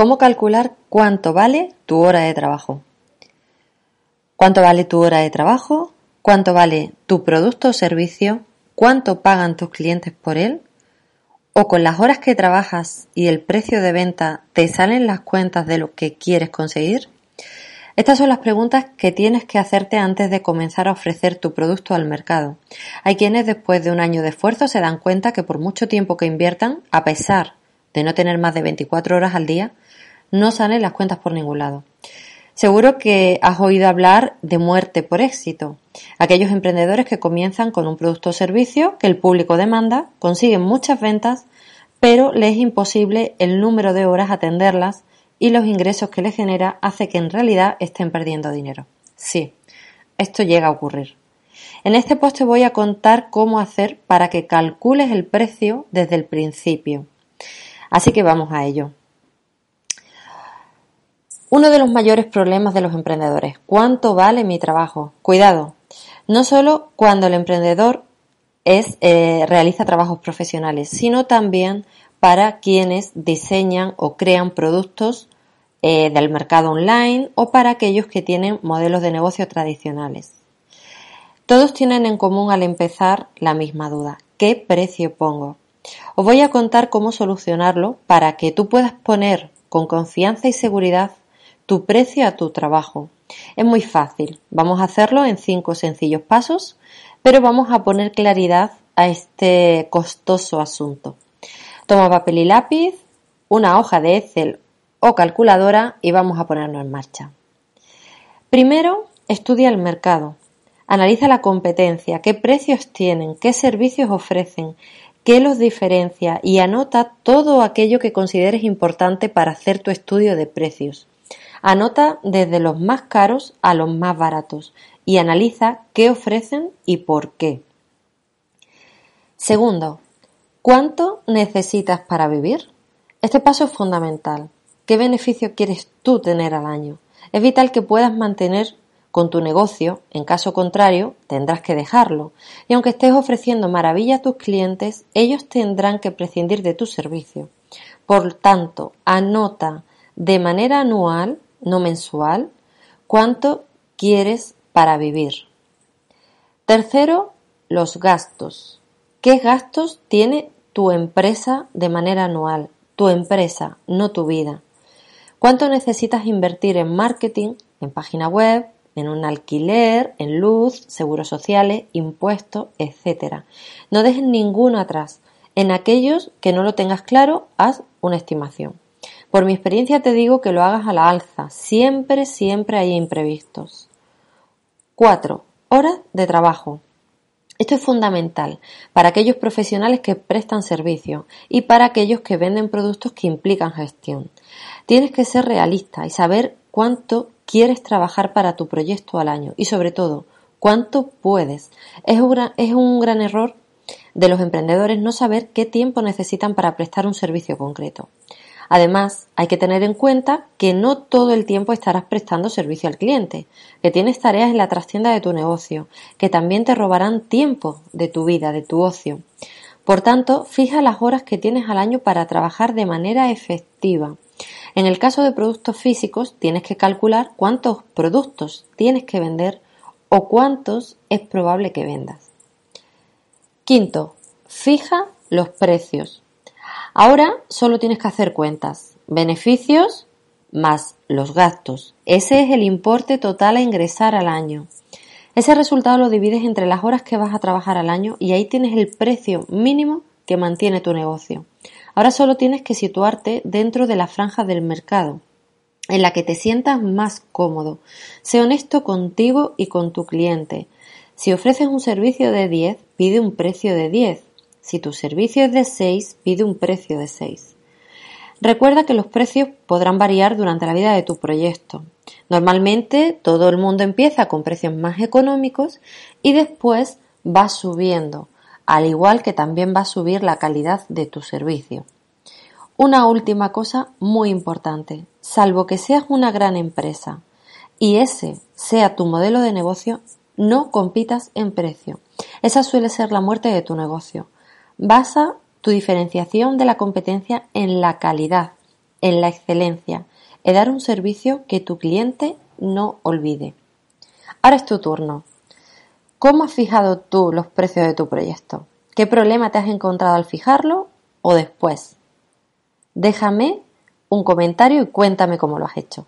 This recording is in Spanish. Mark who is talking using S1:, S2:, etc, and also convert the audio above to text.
S1: ¿Cómo calcular cuánto vale tu hora de trabajo? ¿Cuánto vale tu hora de trabajo? ¿Cuánto vale tu producto o servicio? ¿Cuánto pagan tus clientes por él? ¿O con las horas que trabajas y el precio de venta te salen las cuentas de lo que quieres conseguir? Estas son las preguntas que tienes que hacerte antes de comenzar a ofrecer tu producto al mercado. Hay quienes después de un año de esfuerzo se dan cuenta que por mucho tiempo que inviertan, a pesar de no tener más de 24 horas al día, no salen las cuentas por ningún lado. Seguro que has oído hablar de muerte por éxito. Aquellos emprendedores que comienzan con un producto o servicio que el público demanda, consiguen muchas ventas, pero les es imposible el número de horas atenderlas y los ingresos que les genera hace que en realidad estén perdiendo dinero. Sí, esto llega a ocurrir. En este post te voy a contar cómo hacer para que calcules el precio desde el principio. Así que vamos a ello. Uno de los mayores problemas de los emprendedores, ¿cuánto vale mi trabajo? Cuidado, no solo cuando el emprendedor eh, realiza trabajos profesionales, sino también para quienes diseñan o crean productos eh, del mercado online o para aquellos que tienen modelos de negocio tradicionales. Todos tienen en común al empezar la misma duda. ¿Qué precio pongo? Os voy a contar cómo solucionarlo para que tú puedas poner con confianza y seguridad tu precio a tu trabajo. Es muy fácil. Vamos a hacerlo en cinco sencillos pasos, pero vamos a poner claridad a este costoso asunto. Toma papel y lápiz, una hoja de Excel o calculadora y vamos a ponernos en marcha. Primero, estudia el mercado. Analiza la competencia, qué precios tienen, qué servicios ofrecen, qué los diferencia y anota todo aquello que consideres importante para hacer tu estudio de precios. Anota desde los más caros a los más baratos y analiza qué ofrecen y por qué. Segundo, ¿cuánto necesitas para vivir? Este paso es fundamental. ¿Qué beneficio quieres tú tener al año? Es vital que puedas mantener con tu negocio, en caso contrario, tendrás que dejarlo. Y aunque estés ofreciendo maravilla a tus clientes, ellos tendrán que prescindir de tu servicio. Por tanto, anota de manera anual, no mensual, cuánto quieres para vivir. Tercero, los gastos. ¿Qué gastos tiene tu empresa de manera anual? Tu empresa, no tu vida. ¿Cuánto necesitas invertir en marketing, en página web, en un alquiler, en luz, seguros sociales, impuestos, etcétera? No dejes ninguno atrás. En aquellos que no lo tengas claro, haz una estimación. Por mi experiencia te digo que lo hagas a la alza. Siempre, siempre hay imprevistos. 4. Horas de trabajo. Esto es fundamental para aquellos profesionales que prestan servicio y para aquellos que venden productos que implican gestión. Tienes que ser realista y saber cuánto quieres trabajar para tu proyecto al año y sobre todo cuánto puedes. Es un es un gran error de los emprendedores no saber qué tiempo necesitan para prestar un servicio concreto. Además, hay que tener en cuenta que no todo el tiempo estarás prestando servicio al cliente, que tienes tareas en la trastienda de tu negocio, que también te robarán tiempo de tu vida, de tu ocio. Por tanto, fija las horas que tienes al año para trabajar de manera efectiva. En el caso de productos físicos, tienes que calcular cuántos productos tienes que vender o cuántos es probable que vendas. Quinto, fija los precios. Ahora solo tienes que hacer cuentas. Beneficios más los gastos. Ese es el importe total a ingresar al año. Ese resultado lo divides entre las horas que vas a trabajar al año y ahí tienes el precio mínimo que mantiene tu negocio. Ahora solo tienes que situarte dentro de la franja del mercado en la que te sientas más cómodo. Sé honesto contigo y con tu cliente. Si ofreces un servicio de 10, pide un precio de 10. Si tu servicio es de 6, pide un precio de 6. Recuerda que los precios podrán variar durante la vida de tu proyecto. Normalmente todo el mundo empieza con precios más económicos y después va subiendo, al igual que también va a subir la calidad de tu servicio. Una última cosa muy importante, salvo que seas una gran empresa y ese sea tu modelo de negocio, no compitas en precio. Esa suele ser la muerte de tu negocio. Basa tu diferenciación de la competencia en la calidad en la excelencia, en dar un servicio que tu cliente no olvide. Ahora es tu turno. ¿Cómo has fijado tú los precios de tu proyecto? ¿Qué problema te has encontrado al fijarlo o después? Déjame un comentario y cuéntame cómo lo has hecho.